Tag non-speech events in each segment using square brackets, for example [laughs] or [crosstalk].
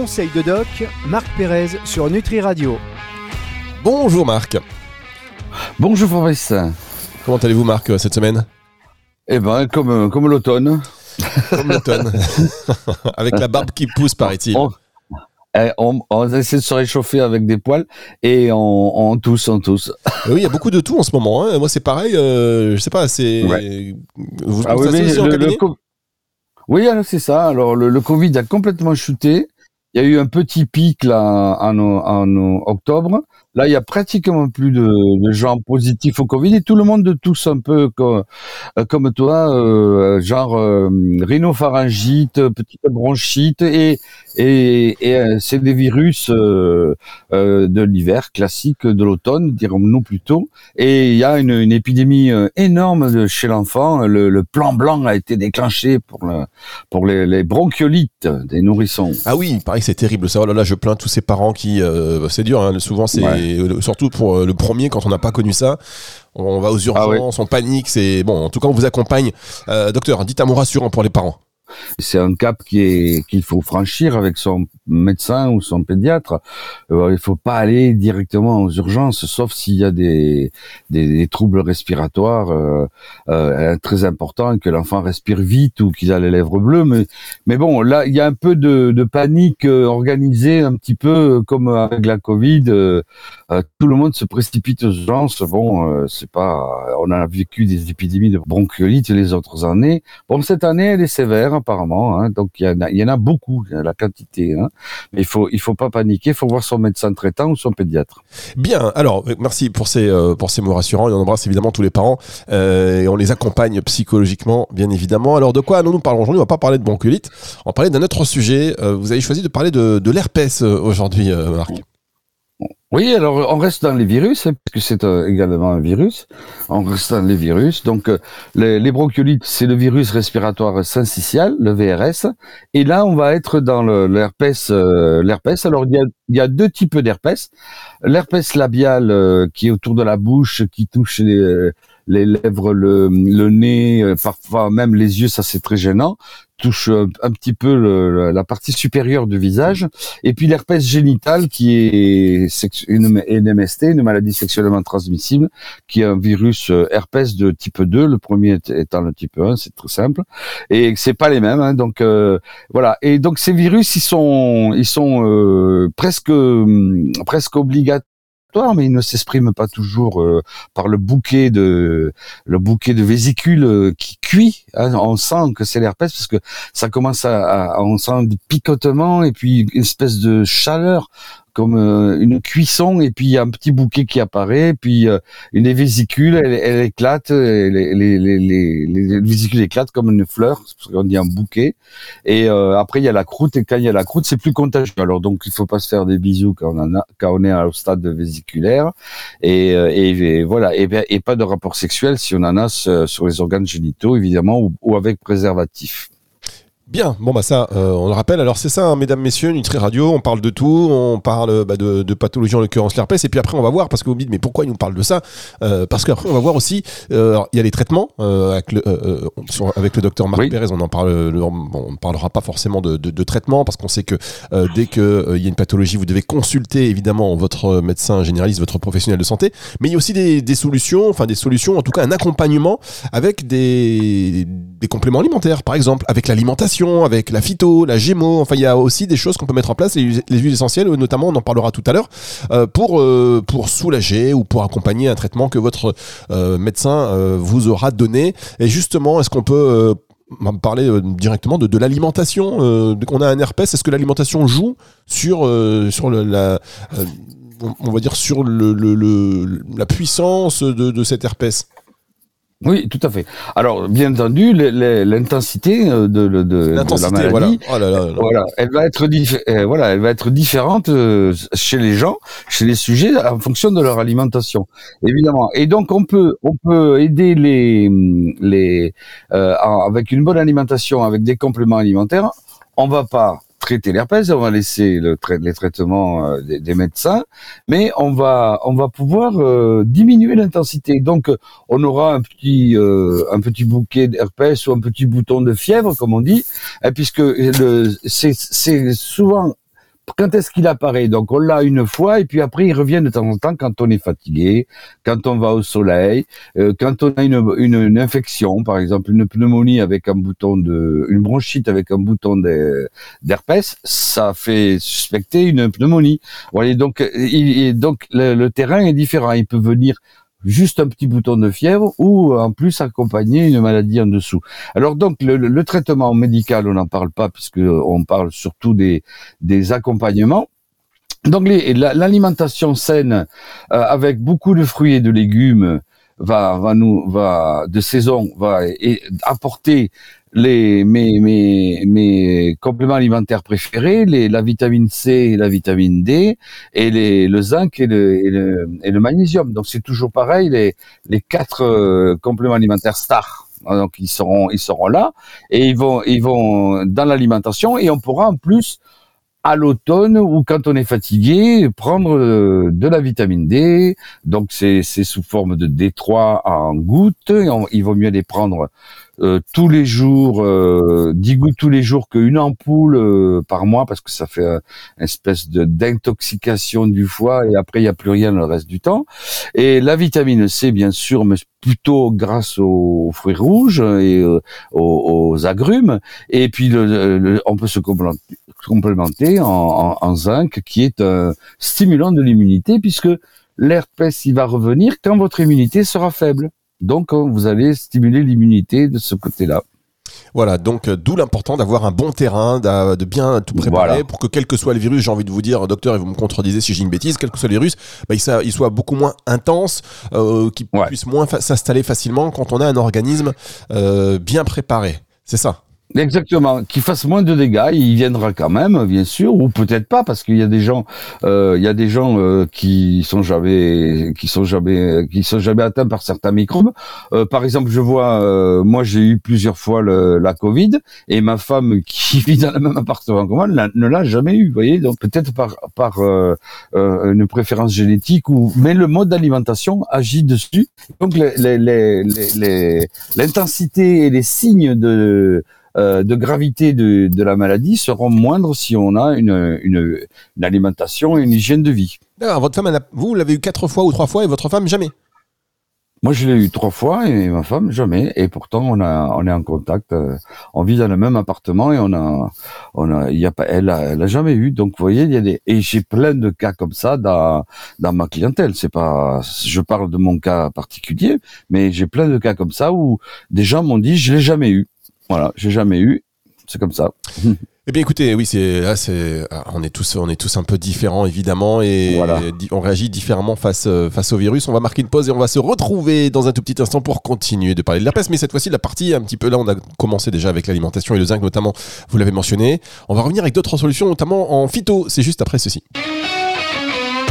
conseils de doc, Marc Pérez sur Nutri Radio. Bonjour Marc. Bonjour Fabrice. Comment allez-vous Marc cette semaine? Eh ben comme, comme l'automne. Comme l'automne. [laughs] avec la barbe qui pousse paraît-il. Eh, on, on, essaie de se réchauffer avec des poils et on, on tousse, on tousse. Oui, il y a beaucoup de tout en ce moment. Hein. Moi, c'est pareil. Euh, je sais pas, c'est. Ouais. Vous, ah, oui, le, le Oui, c'est ça. Alors, le, le, Covid a complètement chuté. Il y a eu un petit pic là en, octobre. Là, il y a pratiquement plus de, de, gens positifs au Covid et tout le monde tous un peu comme, euh, comme toi, euh, genre euh, rhinopharyngite, petite bronchite et et, et c'est des virus euh, de l'hiver classique de l'automne, dirons-nous plutôt. Et il y a une, une épidémie énorme de, chez l'enfant. Le, le, plan blanc a été déclenché pour le, pour les, les bronchiolites des nourrissons. Ah oui, il paraît que c'est terrible. Ça, oh là là, je plains tous ces parents qui, c'est dur. Hein, souvent, c'est euh, surtout pour euh, le premier quand on n'a pas connu ça. On va aux ah urgences, on panique. C'est bon. En tout cas, on vous accompagne. Euh, docteur, dites un mot rassurant pour les parents. C'est un cap qu'il faut franchir avec son médecin ou son pédiatre. Euh, il faut pas aller directement aux urgences, sauf s'il y a des, troubles respiratoires euh, euh, très importants, que l'enfant respire vite ou qu'il a les lèvres bleues. Mais, bon, là, il y a un peu de, panique organisée, un petit peu comme avec la Covid. Tout le monde se précipite aux urgences. Bon, c'est pas, on a vécu des épidémies de bronchiolite les autres années. Bon, cette année, elle est sévère apparemment. Hein, donc il y, en a, beaucoup, la quantité. Hein. Mais il faut, il faut pas paniquer. Il faut voir son médecin traitant ou son pédiatre. Bien. Alors merci pour ces, euh, pour ces mots rassurants. Et on embrasse évidemment tous les parents euh, et on les accompagne psychologiquement, bien évidemment. Alors de quoi nous nous parlons aujourd'hui? On va pas parler de bronchiolite. On va parler d'un autre sujet. Euh, vous avez choisi de parler de, de l'herpès aujourd'hui, Marc. Oui, alors on reste dans les virus, hein, puisque c'est euh, également un virus. On reste dans les virus. Donc euh, les, bronchiolites, c'est le virus respiratoire syncytial, le VRS. Et là, on va être dans l'herpès. Euh, l'herpès. Alors il y, a, il y a deux types d'herpès. L'herpès labial qui est autour de la bouche, qui touche les, les lèvres, le, le nez, parfois même les yeux, ça c'est très gênant touche un, petit peu le, la partie supérieure du visage, et puis l'herpès génital qui est une, une MST, une maladie sexuellement transmissible, qui est un virus euh, herpès de type 2, le premier étant le type 1, c'est très simple, et c'est pas les mêmes, hein, donc euh, voilà. Et donc ces virus, ils sont, ils sont euh, presque, presque obligatoires mais il ne s'exprime pas toujours euh, par le bouquet de le bouquet de vésicules euh, qui cuit. Hein. on sent que c'est l'herpès parce que ça commence à, à, on sent picotement et puis une espèce de chaleur comme euh, une cuisson et puis il y a un petit bouquet qui apparaît puis euh, une des vésicules elle, elle éclate les, les, les, les, vésicules éclatent comme une fleur c'est qu'on dit un bouquet. Et euh, après il y a la croûte et quand il y a la croûte c'est plus contagieux. Alors donc il faut pas se faire des bisous quand on en a quand on est au stade vésiculaire. Et, et, voilà. Et, et, pas de rapport sexuel si on en a sur les organes génitaux évidemment ou avec préservatif Bien, bon bah ça, euh, on le rappelle. Alors c'est ça, hein, mesdames, messieurs, Nutri Radio, on parle de tout, on parle bah, de, de, pathologie en l'occurrence l'herpès, et puis après on va voir, parce que vous me dites, mais pourquoi il nous parle de ça euh, Parce qu'après on va voir aussi, euh, il y a les traitements avec, le, avec le docteur Marc Pérez, on en parle, on ne parlera pas forcément de, de, de traitement, parce qu'on sait que dès qu'il il y a une pathologie, vous devez consulter évidemment votre médecin généraliste, votre professionnel de santé, mais il y a aussi des, des solutions, enfin des solutions, en tout cas un accompagnement avec des, des compléments alimentaires, par exemple, avec l'alimentation avec la phyto, la gémo. Enfin, il y a aussi des choses qu'on peut mettre en place, les, huiles essentielles, notamment, on en parlera tout à l'heure, euh, pour, euh, pour soulager ou pour accompagner un traitement que votre euh, médecin vous aura donné. Et justement, est-ce qu'on peut parler directement de, l'alimentation On a un herpès, est-ce que l'alimentation joue sur, sur la on va dire sur la puissance de, de cet herpès? Oui, tout à fait. Alors, bien entendu, l'intensité euh, de, de, de, la maladie, oh voilà. elle va être euh, voilà, elle va être différente euh, chez les gens, chez les sujets, en fonction de leur alimentation, évidemment. Et donc, on peut on peut aider les les avec une bonne alimentation, avec des compléments alimentaires. On va pas traiter l'herpès, on va laisser le les traitements euh, des, médecins, mais on va on va pouvoir euh, diminuer l'intensité. Donc on aura un petit euh, un petit bouquet d'herpès ou un petit bouton de fièvre comme on dit, puisque c'est c'est souvent quand est-ce qu'il apparaît? Donc on l'a une fois et puis après il revient de temps en temps quand on est fatigué, quand on va au soleil, euh, quand on a une, une, une, infection, par exemple une pneumonie avec un bouton de, une bronchite avec un bouton d'herpès, ça fait suspecter une pneumonie. Voilà, donc, il, donc le, le terrain est différent. Il peut venir juste un petit bouton de fièvre ou en plus accompagner une maladie en dessous. Alors donc le, traitement médical, on n'en parle pas puisque on parle surtout des, des accompagnements. Donc l'alimentation saine euh, avec beaucoup de fruits et de légumes va, va nous va de saison va apporter les mes, mes, mes compléments alimentaires préférés, les, la vitamine C et la vitamine D, et les, le zinc et le, et le, magnésium. Donc c'est toujours pareil, les, les quatre euh, compléments alimentaires stars. Donc ils seront ils seront là et ils vont ils vont dans l'alimentation et on pourra en plus à l'automne ou quand on est fatigué, prendre euh, de la vitamine D. Donc c'est sous forme de D3 en gouttes. Et il vaut mieux les prendre euh, tous les jours, euh, 10 gouttes tous les jours qu'une ampoule euh, par mois parce que ça fait une espèce de d'intoxication du foie et après il n'y a plus rien le reste du temps. Et la vitamine C bien sûr, mais plutôt grâce aux fruits rouges et euh, aux, agrumes. Et puis on peut se complémenter en, en, en zinc qui est un stimulant de l'immunité puisque l'herpès il va revenir quand votre immunité sera faible. Donc, hein, vous allez stimuler l'immunité de ce côté-là. Voilà, donc euh, d'où l'important d'avoir un bon terrain, de bien tout préparer pour que quel que soit le virus, j'ai envie de vous dire, docteur, et vous me contredisez si j'ai une bêtise, quel que soit le virus, bah, il, soit beaucoup moins intense, euh, qu'il puisse moins s'installer facilement quand on a un organisme euh, bien préparé. C'est ça. Exactement, qu'il fasse moins de dégâts, il viendra quand même, bien sûr, ou peut-être pas, parce qu'il y a des gens, euh, il y a des gens euh, qui sont jamais, qui sont jamais, qui sont jamais atteints par certains microbes. Euh, par exemple, je vois, euh, moi j'ai eu plusieurs fois le, la Covid, et ma femme [laughs] qui vit dans le même appartement que moi ne l'a jamais eu. Vous voyez, donc peut-être par par euh, une préférence génétique ou, mais le mode d'alimentation agit dessus. Donc l'intensité les, les, les, et les signes de euh, de gravité de, de, la maladie seront moindres si on a une, une, une alimentation et une hygiène de vie. D'accord, votre femme, vous l'avez eu quatre fois ou trois fois et votre femme jamais? Moi, je l'ai eu trois fois et ma femme jamais. Et pourtant, on a, on est en contact. Euh, on vit dans le même appartement et on a, on a, il y a pas, elle a, elle a jamais eu. Donc, vous voyez, il y a des, et j'ai plein de cas comme ça dans, dans ma clientèle. C'est pas, je parle de mon cas particulier, mais j'ai plein de cas comme ça où des gens m'ont dit, je l'ai jamais eu. Voilà, j'ai jamais eu. C'est comme ça. [laughs] Eh bien, écoutez, oui, c'est là, c'est ah, on est tous, on est tous un peu différents évidemment, et on réagit différemment face euh, face au virus. On va marquer une pause et on va se retrouver dans un tout petit instant pour continuer de parler de l'herpès. Mais cette fois-ci, la partie un petit peu là, on a commencé déjà avec l'alimentation et le zinc notamment. Vous l'avez mentionné. On va revenir avec d'autres solutions, notamment en phyto. C'est juste après ceci.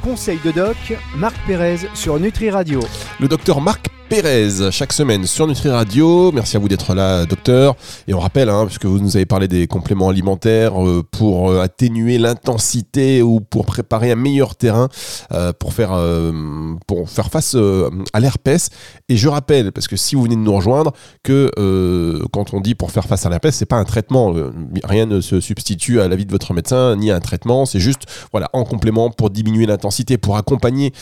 Conseil de doc, Marc Pérez sur Nutri Radio. Le docteur Marc Pérez chaque semaine sur Nutri Radio. Merci à vous d'être là, docteur. Et on rappelle, hein, puisque vous nous avez parlé des compléments alimentaires euh, pour euh, atténuer l'intensité ou pour préparer un meilleur terrain euh, pour faire pour faire face à l'herpès. Et je rappelle, parce que si vous venez de nous rejoindre, que quand on dit pour faire face à l'herpès, c'est pas un traitement. rien ne se substitue à l'avis de votre médecin ni à un traitement. C'est juste voilà en complément pour diminuer l'intensité, pour accompagner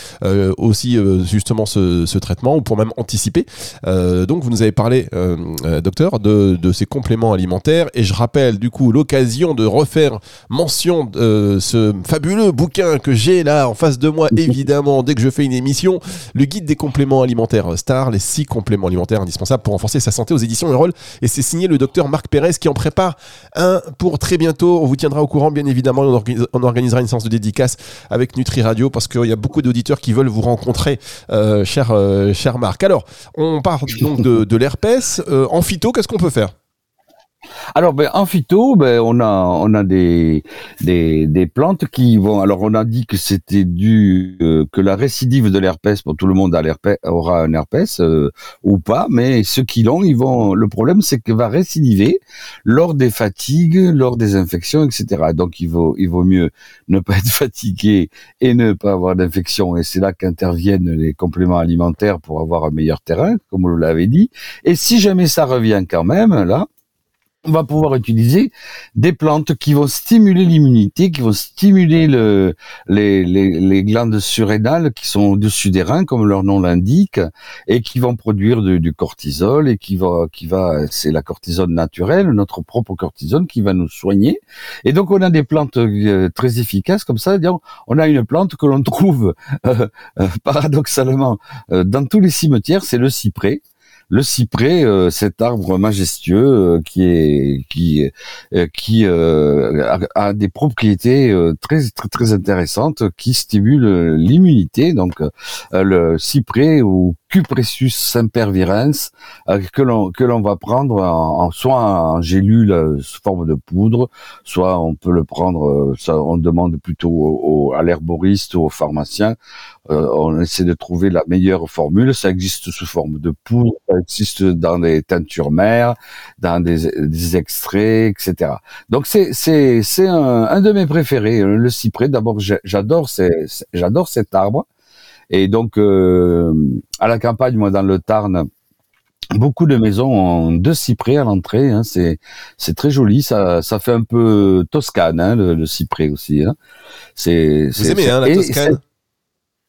aussi justement ce, ce traitement ou pour même anticiper. Euh, donc vous nous avez parlé, euh, euh, docteur, de, ces compléments alimentaires et je rappelle du coup l'occasion de refaire mention de ce fabuleux bouquin que j'ai là en face de moi, évidemment, dès que je fais une émission, le guide des compléments alimentaires Star, les six compléments alimentaires indispensables pour renforcer sa santé aux éditions Erol et c'est signé le docteur Marc Pérez qui en prépare un pour très bientôt. On vous tiendra au courant, bien évidemment. On, organisera une séance de dédicace avec Nutri Radio parce qu'il y a beaucoup d'auditeurs qui veulent vous rencontrer, cher, cher Marc. Alors, on parle donc de, l'herpès. Euh, en phyto, qu'est-ce qu'on peut faire? Alors, ben, en phyto, ben, on a, on a des, des, des plantes qui vont. Alors, on a dit que c'était dû euh, que la récidive de l'herpès, pour tout le monde a l'herpès, aura un herpès euh, ou pas, mais ceux qui l'ont, ils vont. Le problème, c'est que va récidiver lors des fatigues, lors des infections, etc. Donc, il vaut, il vaut mieux ne pas être [laughs] fatigué et ne pas avoir d'infection. Et c'est là qu'interviennent les compléments alimentaires pour avoir un meilleur terrain, comme vous l'avez dit. Et si jamais ça revient quand même, là on va pouvoir utiliser des plantes qui vont stimuler l'immunité, qui vont stimuler le, les, les, les, glandes surrénales qui sont au-dessus des reins, comme leur nom l'indique, et qui vont produire du cortisol et qui va, qui va, c'est la cortisone naturelle, notre propre cortisone qui va nous soigner. Et donc on a des plantes euh, très efficaces comme ça. On a une plante que l'on trouve euh, euh, paradoxalement dans tous les cimetières, c'est le cyprès le cyprès, euh, cet arbre majestueux euh, qui est qui euh, qui a, des propriétés très très très intéressantes qui stimulent l'immunité. Donc le cyprès ou Cupressus sempervirens que l'on que l'on va prendre en, soit en gélule sous forme de poudre, soit on peut le prendre. Ça, on demande plutôt au, à l'herboriste ou au pharmacien euh, on essaie de trouver la meilleure formule. Ça existe sous forme de poudre, ça existe dans des teintures mères, dans des, extraits, etc. Donc c'est c'est c'est un, de mes préférés, euh, le cyprès. D'abord, j'adore j'adore cet arbre. Et donc euh, à la campagne, moi dans le Tarn, beaucoup de maisons ont deux cyprès à l'entrée. Hein. c'est c'est très joli. Ça ça fait un peu Toscane, hein, le, cyprès aussi. Hein. C'est vous aimez hein, la Toscane?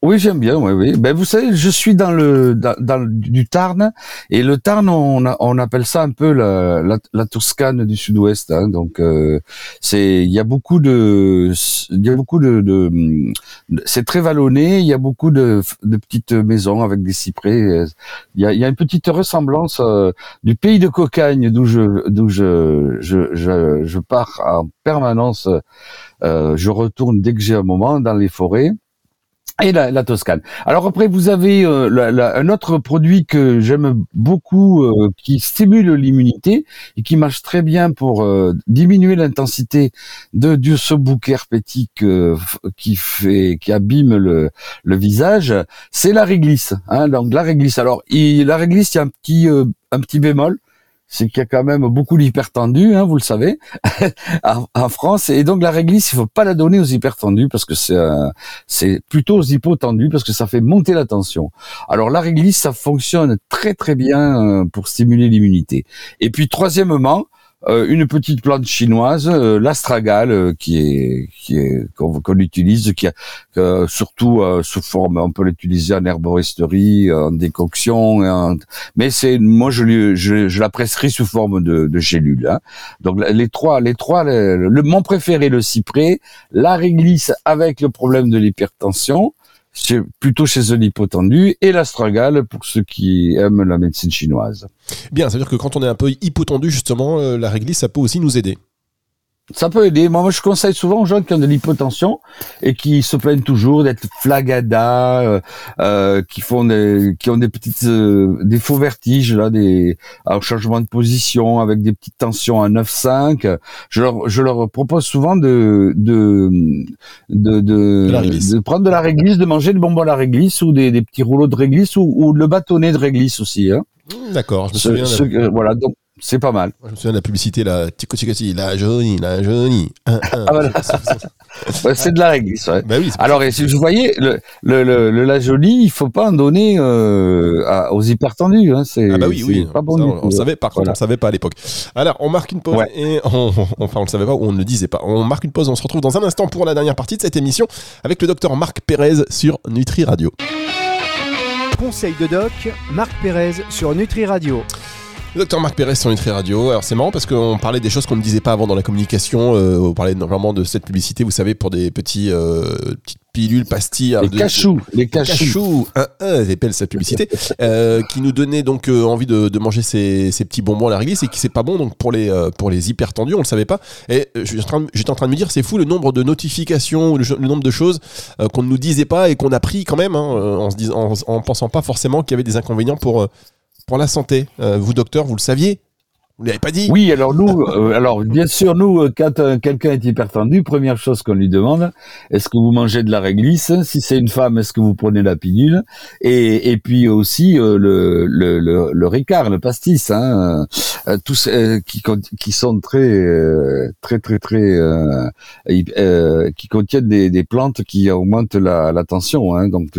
Oui, j'aime bien. Oui, oui. Ben, vous savez, je suis dans le dans, du Tarn et le Tarn, on, on appelle ça un peu la, la, Toscane du Sud-Ouest. Hein, donc, euh, c'est il y a beaucoup de il y a beaucoup de, de c'est très vallonné. Il y a beaucoup de, de petites maisons avec des cyprès. Il y a, il y a une petite ressemblance euh, du pays de Cocagne d'où je d'où je, je je, je pars en permanence. Euh, je retourne dès que j'ai un moment dans les forêts et la, la, Toscane. Alors après, vous avez euh, un autre produit que j'aime beaucoup, euh, qui stimule l'immunité et qui marche très bien pour euh, diminuer l'intensité de, de, ce bouquet herpétique qui fait, qui abîme le, le visage. C'est la réglisse. Hein, donc la réglisse. Alors, il, la réglisse, il y a un petit, un petit bémol c'est qu'il y a quand même beaucoup d'hypertendus, hein, vous le savez, [laughs] en, France. Et donc la réglisse, il faut pas la donner aux hypertendus parce que c'est c'est plutôt aux hypotendus parce que ça fait monter la tension. Alors la réglisse, ça fonctionne très très bien euh, pour stimuler l'immunité. Et puis troisièmement, euh, une petite plante chinoise, euh, l'astragale, euh, qui est qui est qu'on utilise, qui a surtout sous forme, on peut l'utiliser en herboristerie, en décoction, mais c'est moi je, je, je la prescris sous forme de, de gélule. Hein. Donc les trois, les trois, le, mon préféré le cyprès, la réglisse avec le problème de l'hypertension c'est plutôt chez un hypotendu, et l'astragale pour ceux qui aiment la médecine chinoise. Bien, ça veut dire que quand on est un peu hypotendu, justement, euh, la réglisse, ça peut aussi nous aider. Ça peut aider. Moi, je conseille souvent aux gens qui ont de l'hypotension et qui se plaignent toujours d'être flagada, euh, euh, qui font des, qui ont des petites, euh, des faux vertiges là, des un changement de position avec des petites tensions à 9,5. Je leur, je leur propose souvent de de de de, prendre de la réglisse, de manger le bonbon à la réglisse ou des, des petits rouleaux de réglisse ou, ou le bâtonnet de réglisse aussi. Hein. D'accord, je me souviens. voilà, donc c'est pas mal. Je me souviens de la publicité, la Tico la Johnny, la Johnny. Ah, [laughs] c'est de la réglisse, ouais. Bah oui, Alors, et si je voyais, le, le, le, la Jolie, il faut pas en donner euh, aux hypertendus. Hein, c'est ah bah oui, oui. Pas bon on, savait, par contre, on savait pas à l'époque. Alors, on marque une pause et on, enfin, on le savait pas ou on ne le disait pas. On marque une pause, on se retrouve dans un instant pour la dernière partie de cette émission avec le docteur Marc Pérez sur Nutri Radio. Conseil de doc, Marc Pérez sur Nutri Radio. Le docteur Marc Pérez sur Nutri Radio. Alors c'est marrant parce qu'on parlait des choses qu'on ne disait pas avant dans la communication. Euh, on parlait normalement de cette publicité, vous savez, pour des petits euh, petites pilules, pastilles. Les cachous, les cachous. les cachous, cette publicité, [laughs] euh, qui nous donnait donc envie de, manger ces, petits bonbons à la réglisse et qui c'est pas bon donc pour les pour les hyper tendus, on le savait pas. Et j'étais en, en, train de me dire, c'est fou le nombre de notifications, le, nombre de choses qu'on ne nous disait pas et qu'on a pris quand même, hein, en se disant, en, en, pensant pas forcément qu'il y avait des inconvénients pour pour la santé. Euh, vous, docteur, vous le saviez vous l'avez pas dit Oui, alors nous, [laughs] euh, alors bien sûr, nous, euh, quand quelqu'un est hypertendu, première chose qu'on lui demande, est-ce que vous mangez de la réglisse? Si c'est une femme, est-ce que vous prenez la pilule? Et, et puis aussi le, le, le, le, ricard, le pastis, hein, tous qui, qui sont très, très, très, très, qui contiennent des, des plantes qui augmentent la, la tension. Hein, donc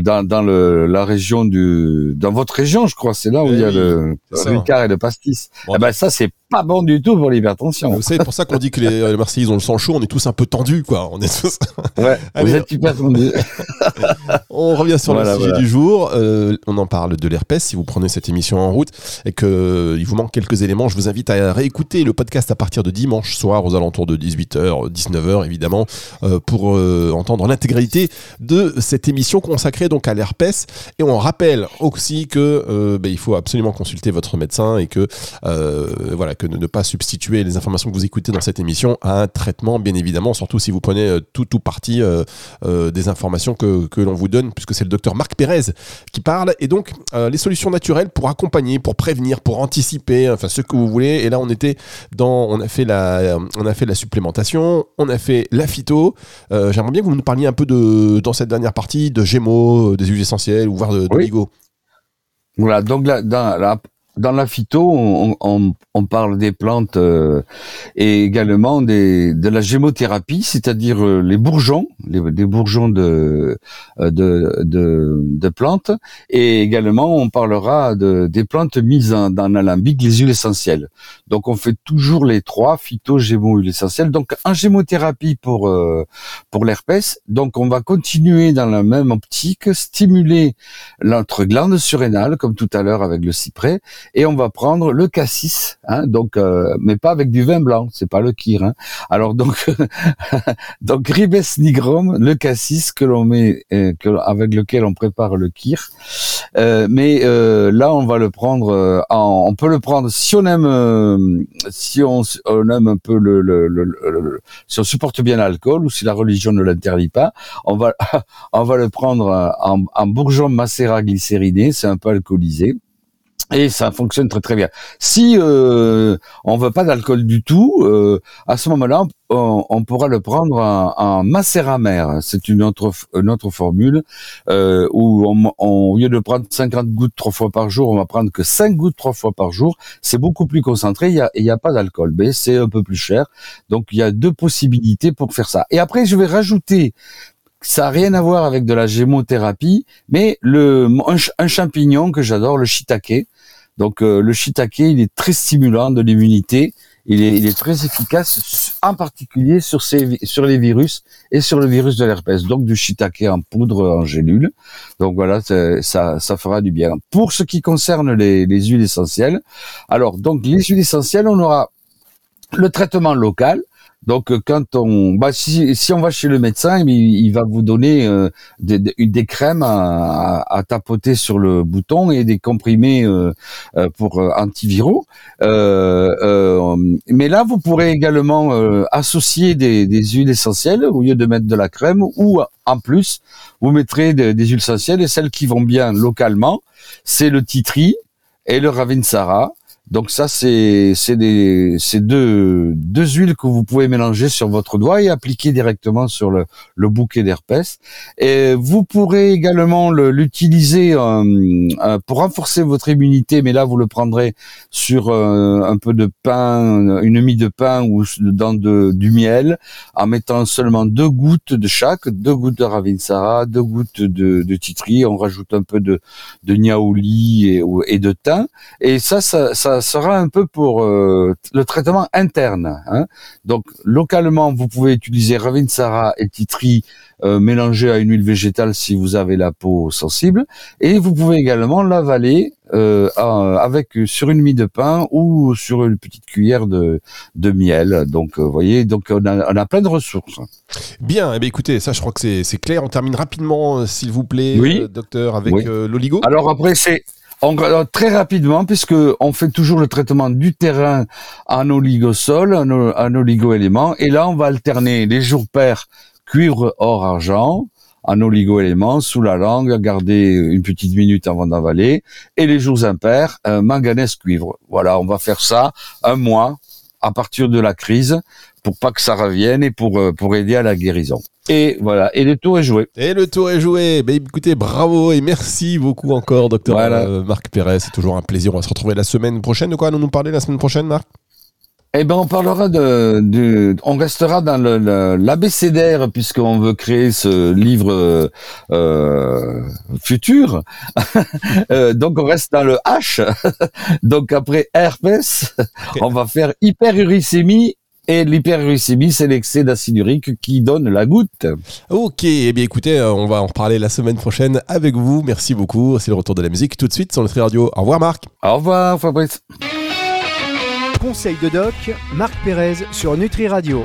dans, dans le, la région du, dans votre région, je crois, c'est là où Eh il y a le, le. Ricard et le pastis. Bon, eh ben, ça, c'est pas bon du tout pour l'hypertension. Vous savez, c'est pour ça qu'on dit que les, les Marseillais ont le sang chaud, on est tous un peu tendus, quoi. On est tous. [laughs] Ouais, Allez. vous êtes hyper tendu. [laughs] On revient sur Voilà, le sujet voilà. du jour. Euh, on en parle de l'herpès. Si vous prenez cette émission en route et que euh, il vous manque quelques éléments, je vous invite à réécouter le podcast à partir de dimanche soir aux alentours de 18h, 19h évidemment, euh, pour euh, entendre l'intégralité de cette émission consacrée donc à l'herpès. Et on rappelle aussi que euh, ben, il faut absolument consulter votre médecin et que euh, voilà que ne, pas substituer les informations que vous écoutez dans cette émission à un traitement, bien évidemment, surtout si vous prenez euh, tout ou partie des informations que, que l'on vous donne, puisque c'est le docteur Marc Pérez qui parle. Et donc, les solutions naturelles pour accompagner, pour prévenir, pour anticiper, enfin ce que vous voulez. Et là, on était dans, on a fait la, on a fait la supplémentation, on a fait la phyto. J'aimerais bien que vous nous parliez un peu de, dans cette dernière partie, de Gémeaux, euh, des huiles essentielles ou voire de, de Oui. Voilà, donc là, dans la phyto, on, on, on parle des plantes euh, et également des, de la gémothérapie, c'est-à-dire euh, les bourgeons, les, des bourgeons de, euh, de, de, de plantes, et également on parlera de, des plantes mises en, dans l'alambic, les huiles essentielles. Donc on fait toujours les trois, phyto, gémo, huile essentielle. Donc en gémothérapie pour, euh, pour l'herpès, donc on va continuer dans la même optique, stimuler notre glande surrénale, comme tout à l'heure avec le cyprès, et on va prendre le cassis, hein, donc, euh, mais pas avec du vin blanc, c'est pas le kir. Hein. Alors donc, [laughs] donc ribes nigrum, le cassis que l'on met, euh, avec lequel on prépare le kir. Euh, mais euh, là, on va le prendre, euh, en- on peut le prendre si on aime, euh, si on, on aime un peu le, le, le, le- si on supporte bien l'alcool ou si la religion ne l'interdit pas, on va, [laughs] on va le prendre en, en bourgeon macérat glycériné, c'est un peu alcoolisé. Et ça fonctionne très très bien. Si euh, on veut pas d'alcool du tout, euh, à ce moment-là, on, on pourra le prendre en, en macérat. C'est une autre une autre formule euh, où on, on- au lieu de prendre 50 gouttes trois fois par jour, on va prendre que 5 gouttes trois fois par jour. C'est beaucoup plus concentré. Il y a il y a pas d'alcool, mais c'est un peu plus cher. Donc il y a deux possibilités pour faire ça. Et après, je vais rajouter ça n'a rien à voir avec de la gémothérapie, mais le un, un champignon que j'adore, le shiitake. Donc euh, le shiitake, il est très stimulant de l'immunité. Il est, il est très efficace, en particulier sur, les virus et sur le virus de l'herpès. Donc du shiitake en poudre, en gélule. Donc voilà, ça fera du bien. Pour ce qui concerne les, les huiles essentielles, alors donc les huiles essentielles, on aura le traitement local. Donc euh, quand on, bah, si, si on va chez le médecin, il, va vous donner euh, des, des, crèmes à, à- à tapoter sur le bouton et des comprimés euh, euh, pour euh, antiviraux. Euh, mais là, vous pourrez également associer des, des huiles essentielles au lieu de mettre de la crème ou en plus, vous mettrez des, des huiles essentielles et celles qui vont bien localement, c'est le titri et le ravinsara. Donc ça, c'est des deux deux huiles que vous pouvez mélanger sur votre doigt et appliquer directement sur le le bouquet d'herpès. Et vous pourrez également le- l'utiliser euh, euh, pour renforcer votre immunité, mais là vous le prendrez sur euh, un peu de pain, une mie de pain ou dans de, du miel, en mettant seulement deux gouttes de chaque, deux gouttes de ravinsara, deux gouttes de, de titri. On rajoute un peu de de niaouli et, et de thym. Et ça, ça, ça sera un peu pour euh, le traitement interne. Hein. Donc, localement, vous pouvez utiliser Ravinsara et Titri euh, mélangés à une huile végétale si vous avez la peau sensible. Et vous pouvez également l'avaler euh, avec sur une mie de pain ou sur une petite cuillère de, de miel. Donc, vous voyez, donc on a, on a plein de ressources. Bien, eh bien, écoutez, ça je crois que c'est clair. On termine rapidement, s'il vous plaît, Oui. docteur, avec Oui. l'oligo. Alors après, c'est euh, très rapidement, puisque on fait toujours le traitement du terrain en oligosol, en, en oligo-éléments, et là on va alterner les jours pairs cuivre, or, argent, en oligo-éléments, sous la langue, garder une petite minute avant d'avaler, et les jours impairs, euh, manganèse, cuivre. Voilà, on va faire ça un mois à partir de la crise pour pas que ça revienne et pour euh, pour aider à la guérison. Et voilà, et le tour est joué. Et le tour est joué. Ben, écoutez, bravo et merci beaucoup encore, docteur Voilà. euh, Marc Pérez. C'est toujours un plaisir. On va se retrouver la semaine prochaine. De quoi allons-nous parler la semaine prochaine, Marc? Eh ben, on parlera de, de on restera dans le, le- l'abécédaire puisqu'on veut créer ce livre euh, futur. [laughs] Euh, donc on reste dans le H. [laughs] donc après herpès, on va faire hyperuricémie. Et l'hyperuricémie, c'est l'excès d'acide urique qui donne la goutte. Ok, eh bien écoutez, euh, on va en reparler la semaine prochaine avec vous. Merci beaucoup. C'est le retour de la musique tout de suite sur Nutri Radio. Au revoir Marc. Au revoir, Fabrice. Conseil de doc, Marc Pérez sur Nutri Radio.